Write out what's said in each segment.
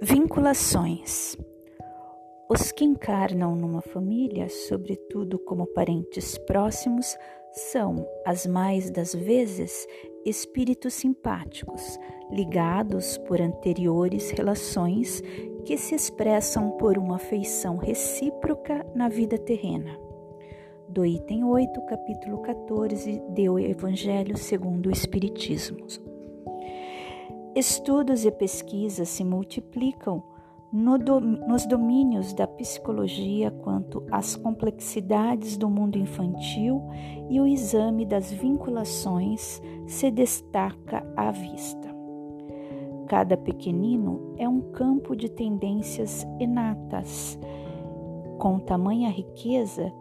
Vinculações. Os que encarnam numa família, sobretudo como parentes próximos, são, as mais das vezes, espíritos simpáticos, ligados por anteriores relações que se expressam por uma afeição recíproca na vida terrena. Do item 8, capítulo 14 do Evangelho segundo o Espiritismo. Estudos e pesquisas se multiplicam no do, nos domínios da psicologia quanto às complexidades do mundo infantil e o exame das vinculações se destaca à vista. Cada pequenino é um campo de tendências inatas, com tamanha riqueza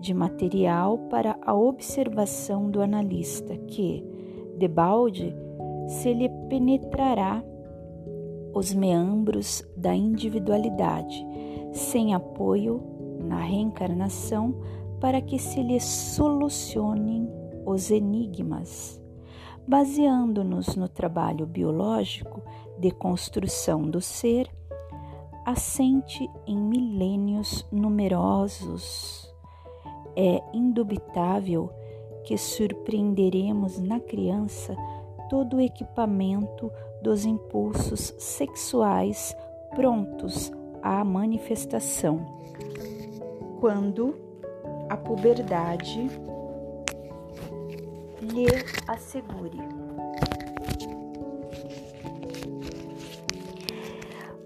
de material para a observação do analista, que, debalde, se lhe penetrará os meandros da individualidade, sem apoio na reencarnação para que se lhe solucionem os enigmas. Baseando-nos no trabalho biológico de construção do ser, assente em milênios numerosos. É indubitável que surpreenderemos na criança todo o equipamento dos impulsos sexuais prontos à manifestação. Quando a puberdade lhe assegure.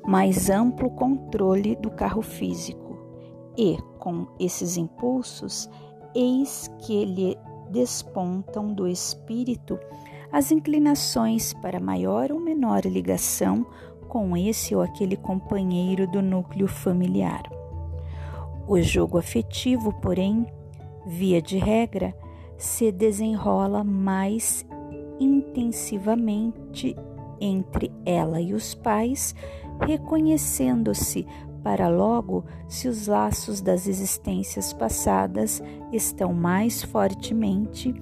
Mais amplo controle do carro físico e, com esses impulsos, eis que lhe despontam do espírito as inclinações para maior ou menor ligação com esse ou aquele companheiro do núcleo familiar. O jogo afetivo, porém, via de regra, se desenrola mais intensivamente entre ela e os pais, reconhecendo-se para logo se os laços das existências passadas estão mais fortemente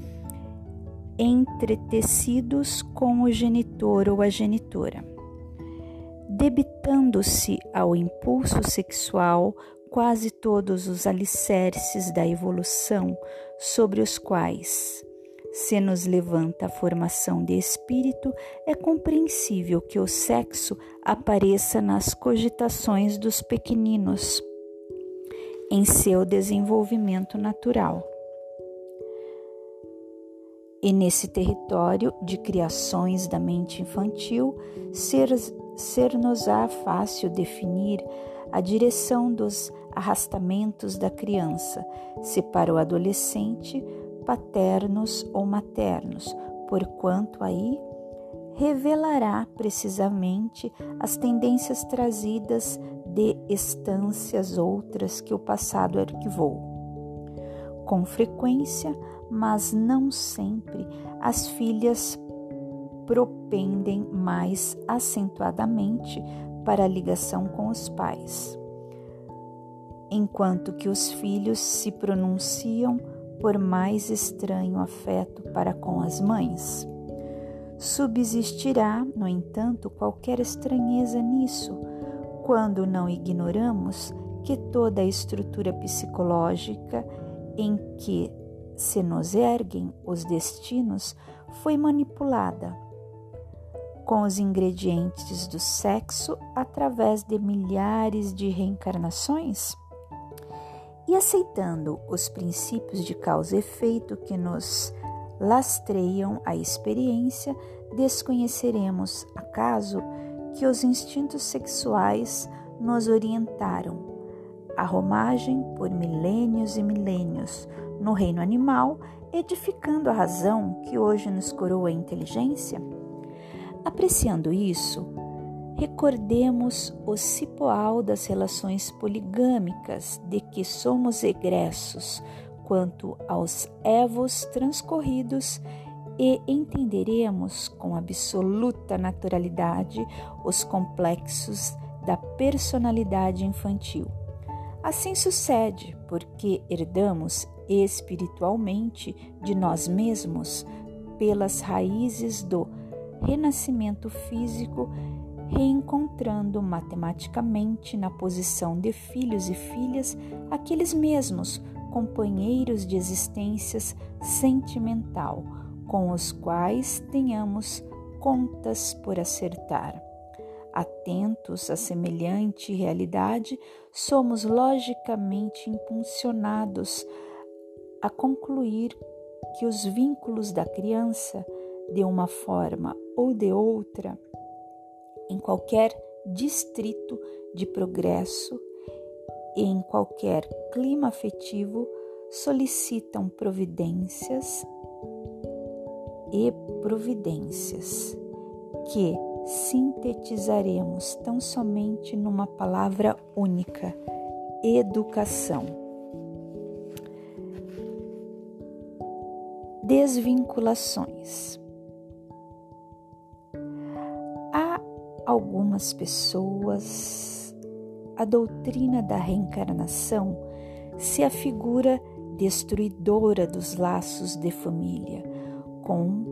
entretecidos com o genitor ou a genitora. Debitando-se ao impulso sexual quase todos os alicerces da evolução sobre os quais se nos levanta a formação de espírito, é compreensível que o sexo apareça nas cogitações dos pequeninos em seu desenvolvimento natural. E nesse território de criações da mente infantil, ser-nos-á fácil definir a direção dos arrastamentos da criança, se para o adolescente, paternos ou maternos, porquanto aí revelará precisamente as tendências trazidas de estâncias outras que o passado arquivou. Com frequência, mas não sempre, as filhas propendem mais acentuadamente para a ligação com os pais, enquanto que os filhos se pronunciam por mais estranho afeto para com as mães. Subsistirá, no entanto, qualquer estranheza nisso, quando não ignoramos que toda a estrutura psicológica em que se nos erguem os destinos, foi manipulada com os ingredientes do sexo através de milhares de reencarnações? E aceitando os princípios de causa e efeito que nos lastreiam a experiência, desconheceremos acaso que os instintos sexuais nos orientaram a romagem por milênios e milênios no reino animal, edificando a razão que hoje nos coroa a inteligência? Apreciando isso, recordemos o cipoal das relações poligâmicas de que somos egressos quanto aos evos transcorridos e entenderemos com absoluta naturalidade os complexos da personalidade infantil. Assim sucede porque herdamos espiritualmente de nós mesmos pelas raízes do renascimento físico reencontrando matematicamente na posição de filhos e filhas aqueles mesmos companheiros de existências sentimental com os quais tenhamos contas por acertar. Atentos a semelhante realidade, somos logicamente impulsionados a concluir que os vínculos da criança, de uma forma ou de outra, em qualquer distrito de progresso em qualquer clima afetivo, solicitam providências e providências que sintetizaremos tão somente numa palavra única: educação. Desvinculações. Há algumas pessoas, a doutrina da reencarnação se afigura destruidora dos laços de família, com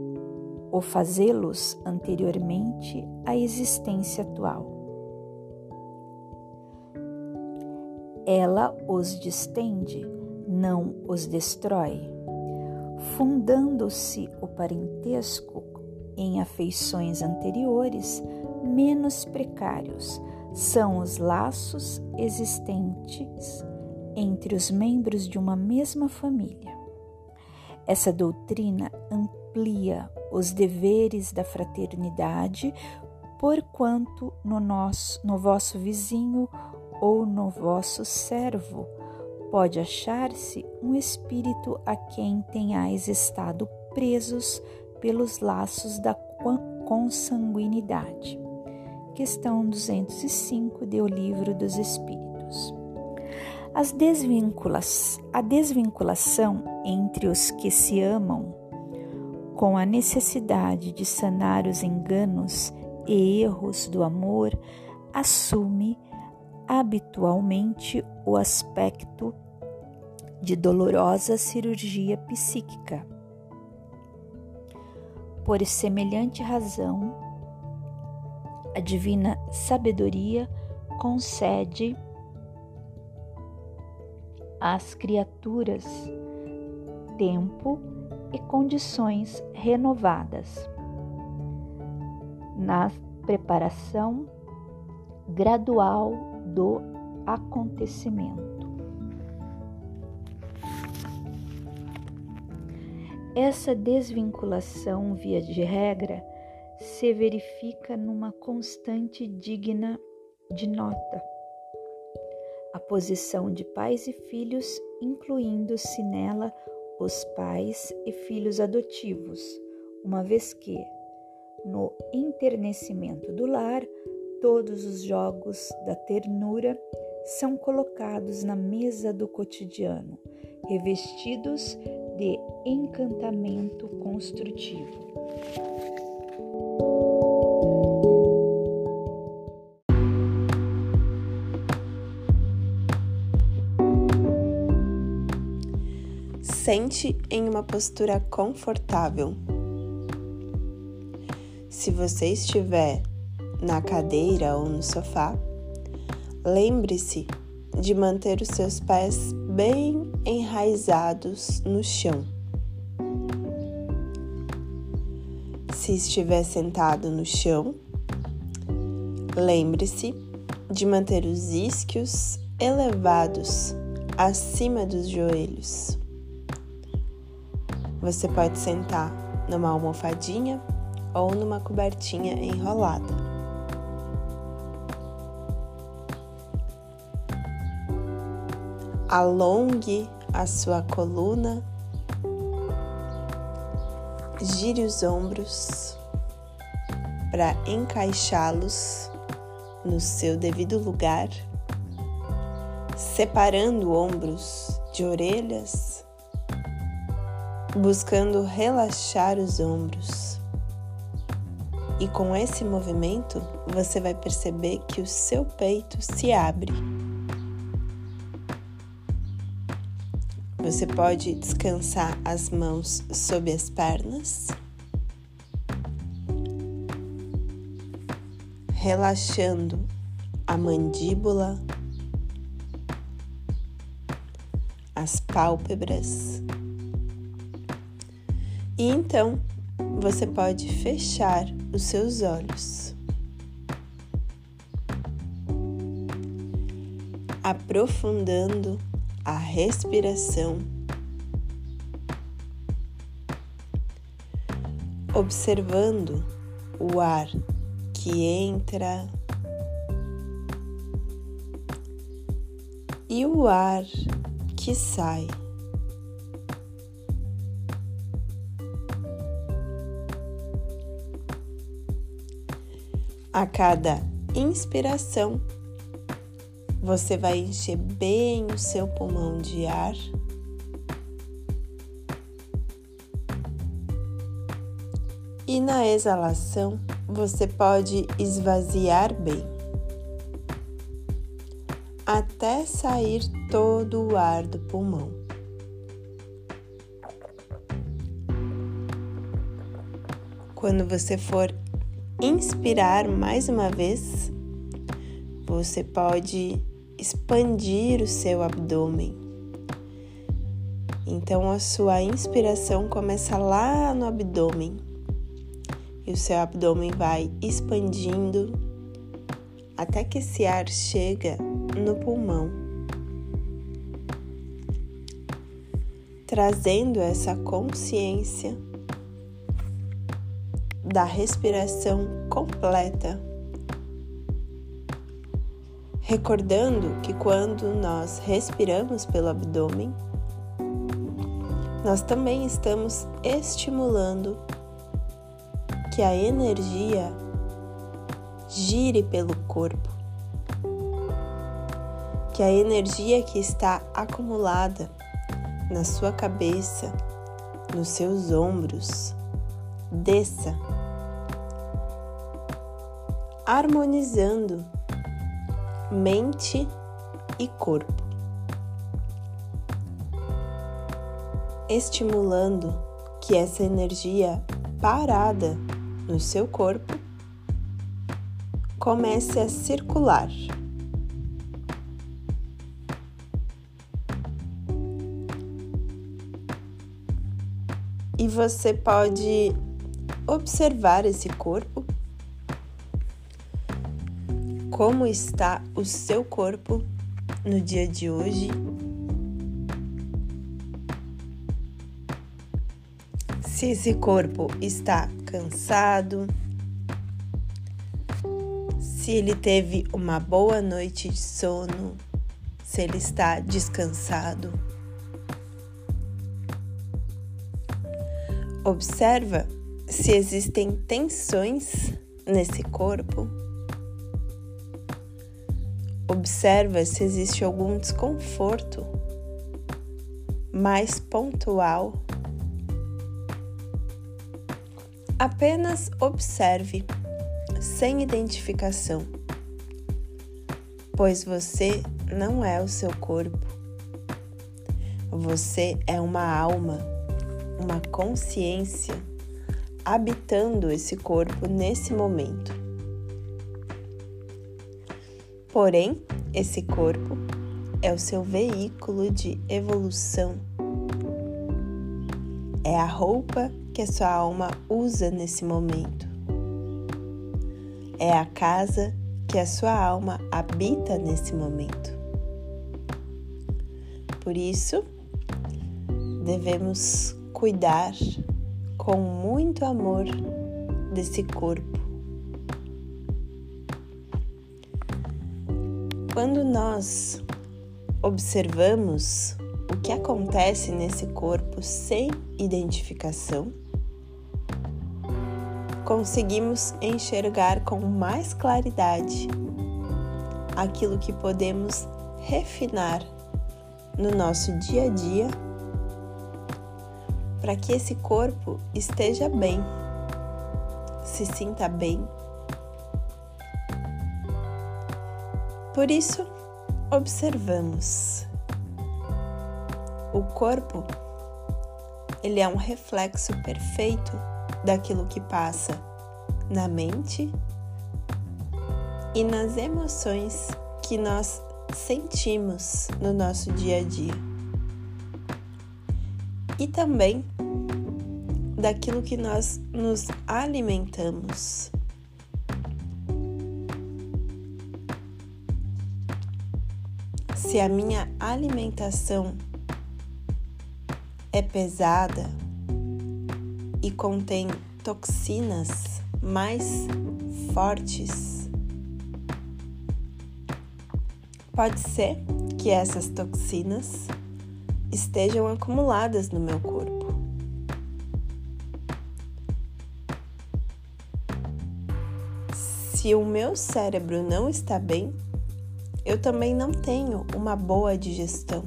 ou fazê-los anteriormente à existência atual. Ela os distende, não os destrói, fundando-se o parentesco em afeições anteriores menos precários, são os laços existentes entre os membros de uma mesma família. Essa doutrina amplia os deveres da fraternidade, porquanto no, nosso, no vosso vizinho ou no vosso servo pode achar-se um espírito a quem tenhais estado presos pelos laços da consanguinidade. Questão 205 do Livro dos Espíritos. As desvinculas, a desvinculação entre os que se amam, com a necessidade de sanar os enganos e erros do amor, assume habitualmente o aspecto de dolorosa cirurgia psíquica. Por semelhante razão, a divina sabedoria concede às criaturas tempo e condições renovadas na preparação gradual do acontecimento. Essa desvinculação, via de regra, se verifica numa constante digna de nota. A posição de pais e filhos, incluindo-se nela os pais e filhos adotivos, uma vez que, no enternecimento do lar, todos os jogos da ternura são colocados na mesa do cotidiano, revestidos de encantamento construtivo. Sente em uma postura confortável. Se você estiver na cadeira ou no sofá, lembre-se de manter os seus pés bem enraizados no chão. Se estiver sentado no chão, lembre-se de manter os isquios elevados acima dos joelhos. Você pode sentar numa almofadinha ou numa cobertinha enrolada. Alongue a sua coluna, gire os ombros para encaixá-los no seu devido lugar, separando ombros de orelhas buscando relaxar os ombros. E com esse movimento, você vai perceber que o seu peito se abre. Você pode descansar as mãos sob as pernas. relaxando a mandíbula, as pálpebras. E então você pode fechar os seus olhos. Aprofundando a respiração, observando o ar que entra e o ar que sai. A cada inspiração, você vai encher bem o seu pulmão de ar. E na exalação, você pode esvaziar bem, até sair todo o ar do pulmão. Quando você for inspirar mais uma vez, você pode expandir o seu abdômen. Então a sua inspiração começa lá no abdômen e o seu abdômen vai expandindo até que esse ar chega no pulmão, trazendo essa consciência da respiração completa. Recordando que quando nós respiramos pelo abdômen, nós também estamos estimulando que a energia gire pelo corpo, que a energia que está acumulada na sua cabeça, nos seus ombros, desça harmonizando mente e corpo, estimulando que essa energia parada no seu corpo comece a circular. E você pode observar esse corpo como está o seu corpo no dia de hoje. Se esse corpo está cansado, se ele teve uma boa noite de sono, se ele está descansado. Observa se existem tensões nesse corpo. Observa se existe algum desconforto mais pontual. Apenas observe, sem identificação, pois você não é o seu corpo. Você é uma alma, uma consciência habitando esse corpo nesse momento. Porém, esse corpo é o seu veículo de evolução. É a roupa que a sua alma usa nesse momento. É a casa que a sua alma habita nesse momento. Por isso, devemos cuidar com muito amor desse corpo Quando nós observamos o que acontece nesse corpo sem identificação, conseguimos enxergar com mais claridade aquilo que podemos refinar no nosso dia a dia para que esse corpo esteja bem, se sinta bem Por isso, observamos. O corpo, ele é um reflexo perfeito daquilo que passa na mente e nas emoções que nós sentimos no nosso dia a dia. E também daquilo que nós nos alimentamos. Se a minha alimentação é pesada e contém toxinas mais fortes, pode ser que essas toxinas estejam acumuladas no meu corpo. Se o meu cérebro não está bem, eu também não tenho uma boa digestão.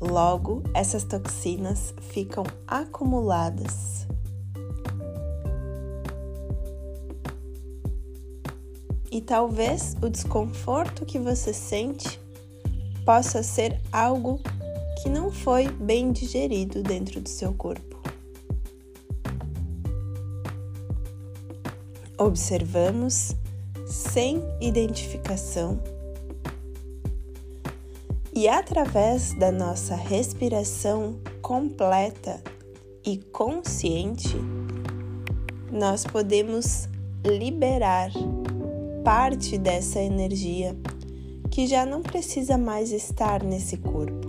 Logo, essas toxinas ficam acumuladas. E talvez o desconforto que você sente possa ser algo que não foi bem digerido dentro do seu corpo. Observamos sem identificação e através da nossa respiração completa e consciente, nós podemos liberar parte dessa energia que já não precisa mais estar nesse corpo.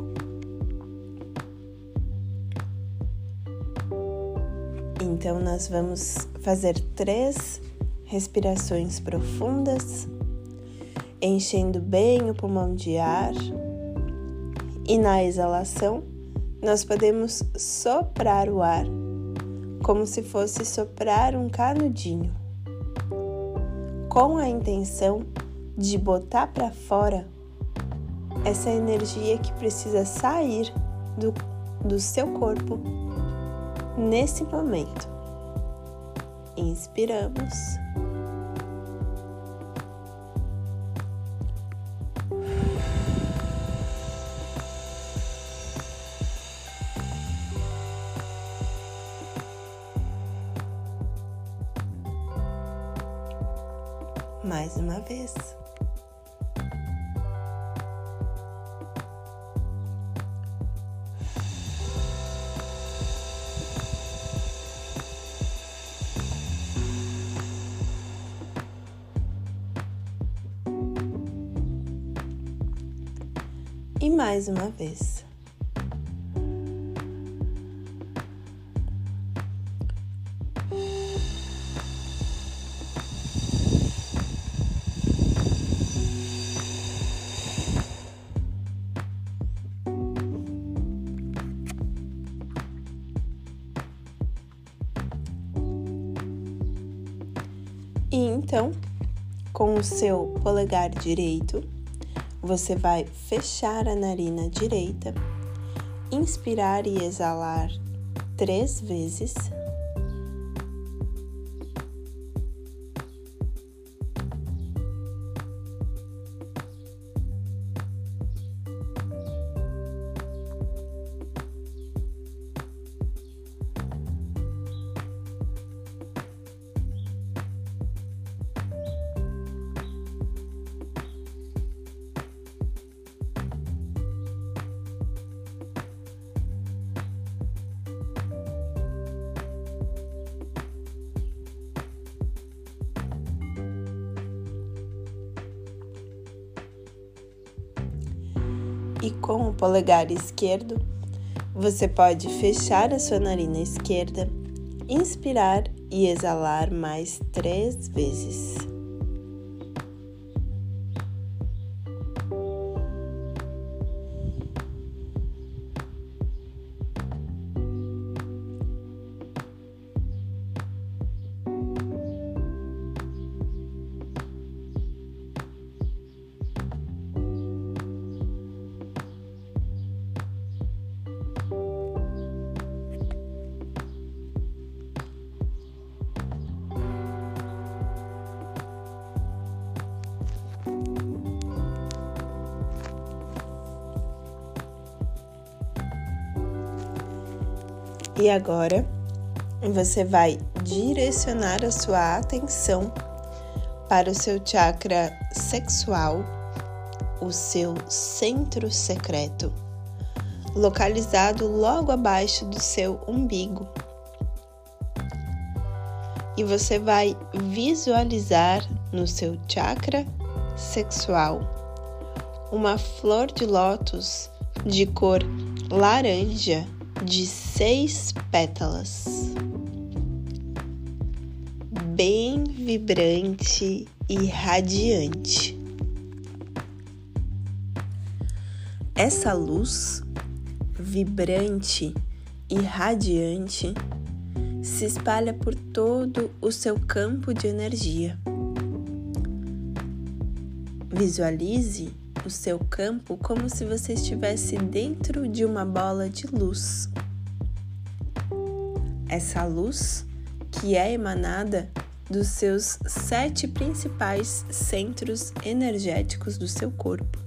Então, nós vamos fazer três respirações profundas, enchendo bem o pulmão de ar. E na exalação, nós podemos soprar o ar, como se fosse soprar um canudinho, com a intenção de botar para fora essa energia que precisa sair do, do seu corpo nesse momento. Inspiramos. Mais uma vez. E mais uma vez. O seu polegar direito, você vai fechar a narina direita, inspirar e exalar três vezes. Polegar esquerdo, você pode fechar a sua narina esquerda, inspirar e exalar mais três vezes. E agora você vai direcionar a sua atenção para o seu chakra sexual, o seu centro secreto, localizado logo abaixo do seu umbigo. E você vai visualizar no seu chakra sexual uma flor de lótus de cor laranja de seis pétalas bem vibrante e radiante. Essa luz vibrante e radiante se espalha por todo o seu campo de energia. Visualize o seu campo como se você estivesse dentro de uma bola de luz. Essa luz, que é emanada dos seus sete principais centros energéticos do seu corpo.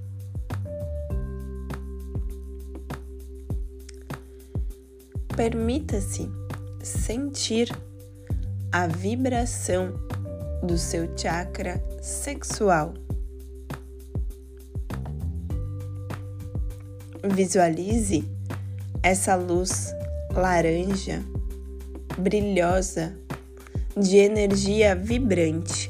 Permita-se sentir a vibração do seu chakra sexual. Visualize essa luz laranja, brilhosa de energia vibrante.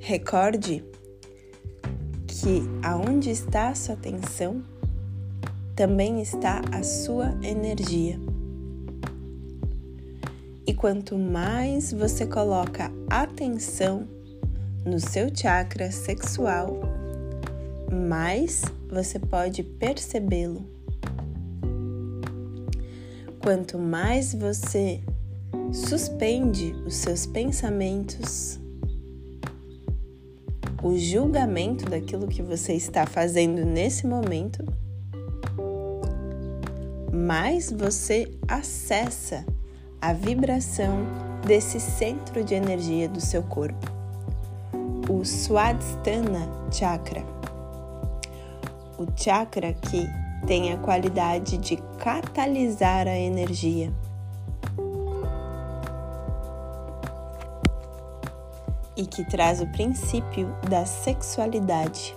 Recorde que aonde está a sua atenção, também está a sua energia. E quanto mais você coloca atenção no seu chakra sexual, mais você pode percebê-lo. Quanto mais você suspende os seus pensamentos, o julgamento daquilo que você está fazendo nesse momento, mais você acessa a vibração desse centro de energia do seu corpo o Swadhisthana Chakra. O chakra que tem a qualidade de catalisar a energia. E que traz o princípio da sexualidade.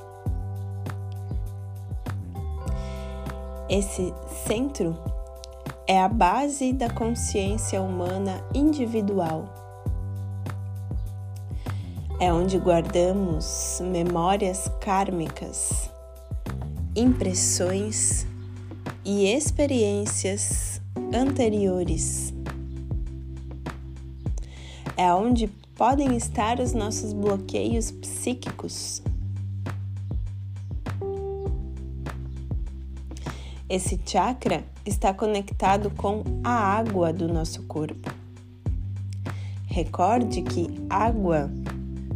Esse centro é a base da consciência humana individual é onde guardamos memórias kármicas, impressões e experiências anteriores. É onde podem estar os nossos bloqueios psíquicos. Esse chakra está conectado com a água do nosso corpo. Recorde que água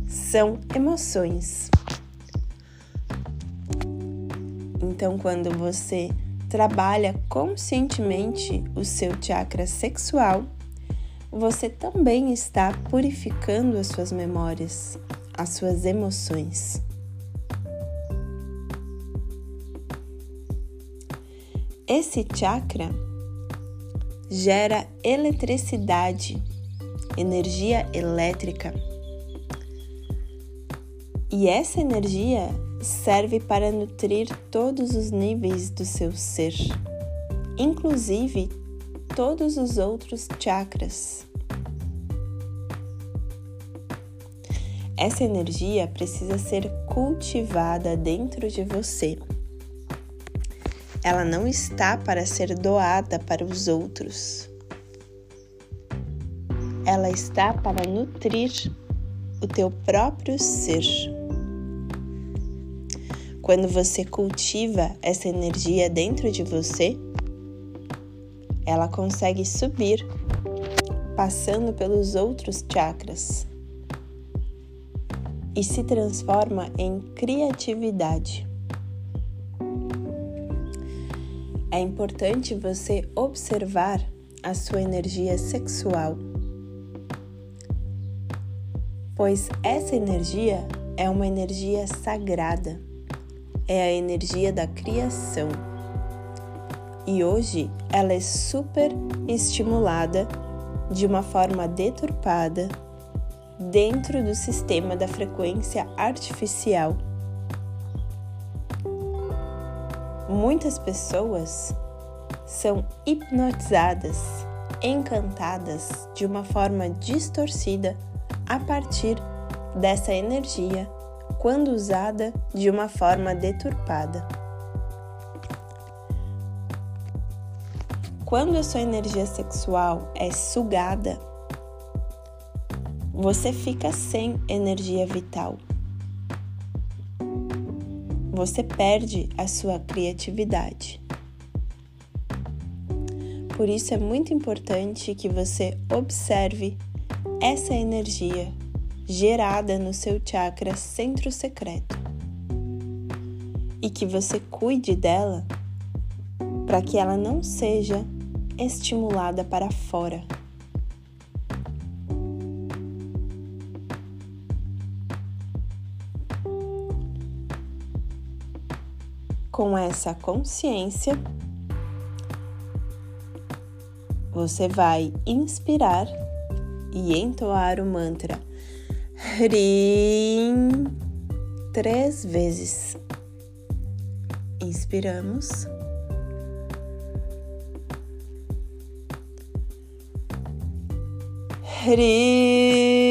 são emoções. Então, quando você trabalha conscientemente o seu chakra sexual, você também está purificando as suas memórias, as suas emoções. Esse chakra gera eletricidade, energia elétrica e essa energia serve para nutrir todos os níveis do seu ser, inclusive todos os outros chakras. Essa energia precisa ser cultivada dentro de você. Ela não está para ser doada para os outros. Ela está para nutrir o teu próprio ser. Quando você cultiva essa energia dentro de você, ela consegue subir, passando pelos outros chakras e se transforma em criatividade. É importante você observar a sua energia sexual, pois essa energia é uma energia sagrada é a energia da criação. E hoje ela é super estimulada de uma forma deturpada dentro do sistema da frequência artificial. Muitas pessoas são hipnotizadas, encantadas de uma forma distorcida a partir dessa energia quando usada de uma forma deturpada. Quando a sua energia sexual é sugada, você fica sem energia vital. Você perde a sua criatividade. Por isso é muito importante que você observe essa energia gerada no seu chakra centro secreto e que você cuide dela para que ela não seja estimulada para fora. Com essa consciência, você vai inspirar e entoar o mantra Hrim três vezes. Inspiramos. Hrim.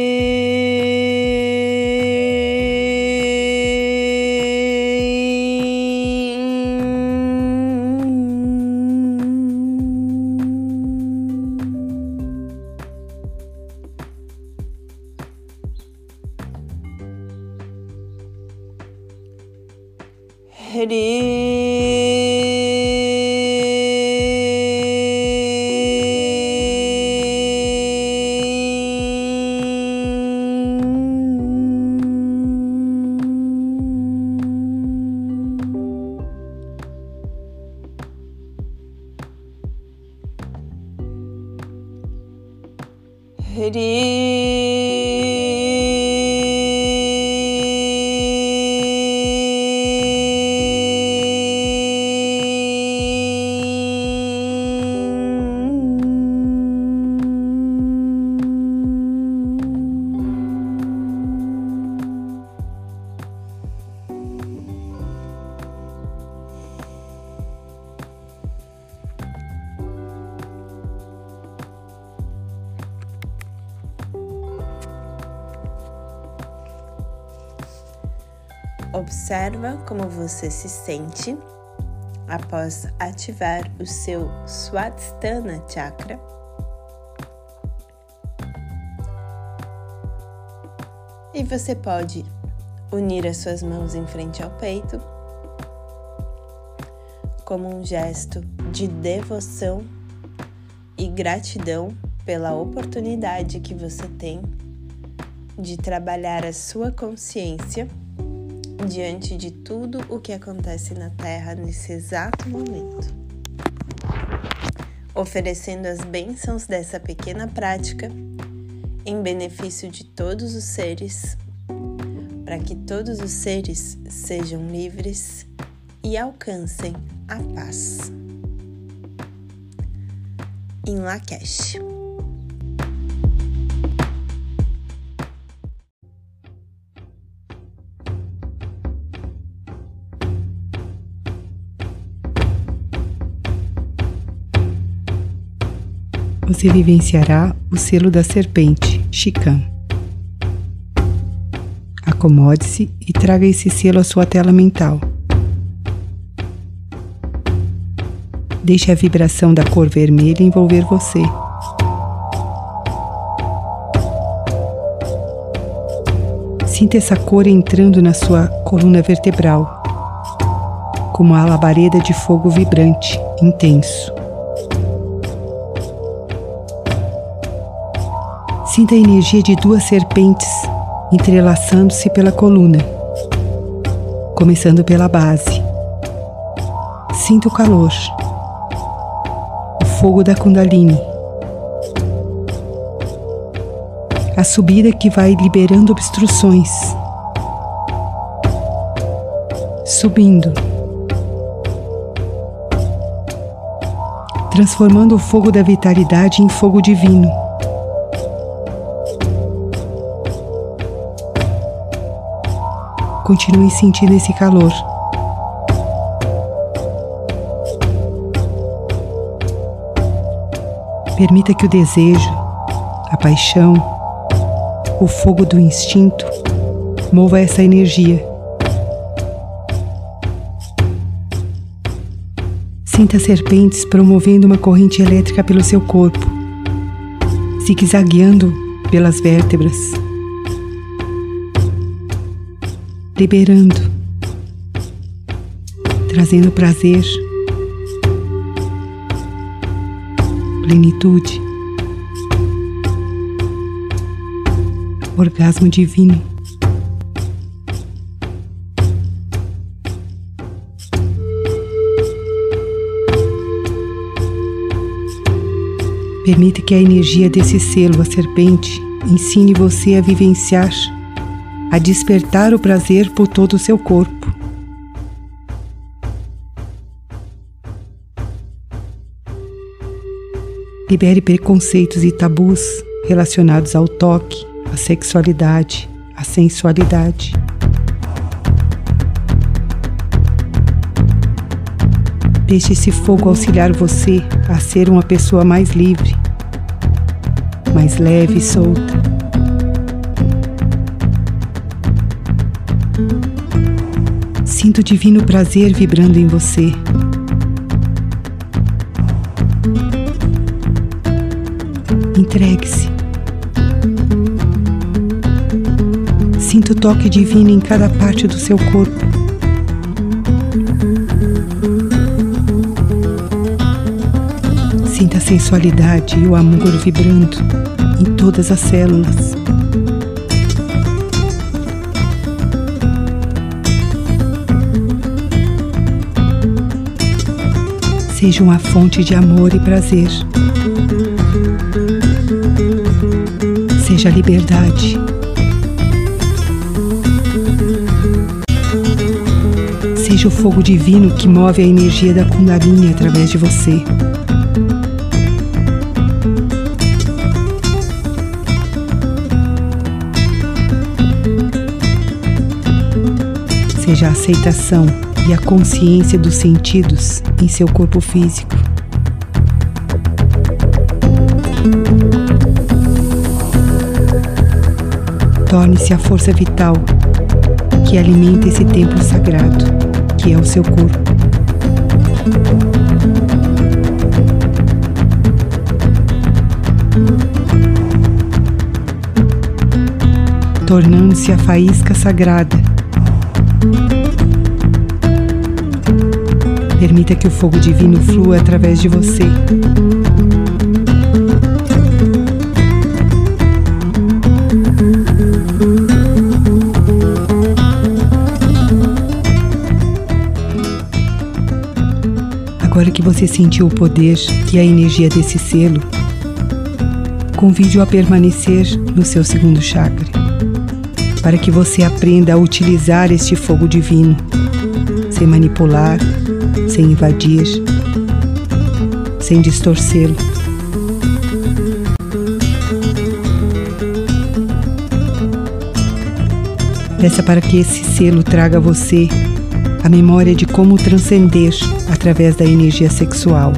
Observa como você se sente após ativar o seu Swadhisthana Chakra. E você pode unir as suas mãos em frente ao peito, como um gesto de devoção e gratidão pela oportunidade que você tem de trabalhar a sua consciência diante de tudo o que acontece na Terra nesse exato momento. Oferecendo as bênçãos dessa pequena prática em benefício de todos os seres, para que todos os seres sejam livres e alcancem a paz. Em Lakesh. Você vivenciará o selo da serpente, Chican. Acomode-se e traga esse selo à sua tela mental. Deixe a vibração da cor vermelha envolver você. Sinta essa cor entrando na sua coluna vertebral, como uma labareda de fogo vibrante, intenso. Sinta a energia de duas serpentes entrelaçando-se pela coluna, começando pela base. Sinta o calor, o fogo da Kundalini, a subida que vai liberando obstruções. subindo, transformando o fogo da vitalidade em fogo divino. Continue sentindo esse calor. Permita que o desejo, a paixão, o fogo do instinto mova essa energia. Sinta serpentes promovendo uma corrente elétrica pelo seu corpo, zigue-zagueando pelas vértebras, liberando, trazendo prazer, plenitude, orgasmo divino. Permite que a energia desse selo, a serpente, ensine você a vivenciar, a despertar o prazer por todo o seu corpo. Libere preconceitos e tabus relacionados ao toque, à sexualidade, à sensualidade. Deixe esse fogo auxiliar você a ser uma pessoa mais livre, mais leve e solta. Sinta o divino prazer vibrando em você. Entregue-se. Sinta o toque divino em cada parte do seu corpo. Sinta a sensualidade e o amor vibrando em todas as células. Seja uma fonte de amor e prazer. Seja a liberdade. Seja o fogo divino que move a energia da Kundalini através de você. seja a aceitação e a consciência dos sentidos em seu corpo físico. Torne-se a força vital que alimenta esse templo sagrado, que é o seu corpo. Tornando-se a faísca sagrada Permita que o fogo divino flua através de você. Agora que você sentiu o poder e a energia desse selo, convide-o a permanecer no seu segundo chakra, para que você aprenda a utilizar este fogo divino, sem manipular, sem invadir, sem distorcê-lo. Peça para que esse selo traga a você a memória de como transcender através da energia sexual.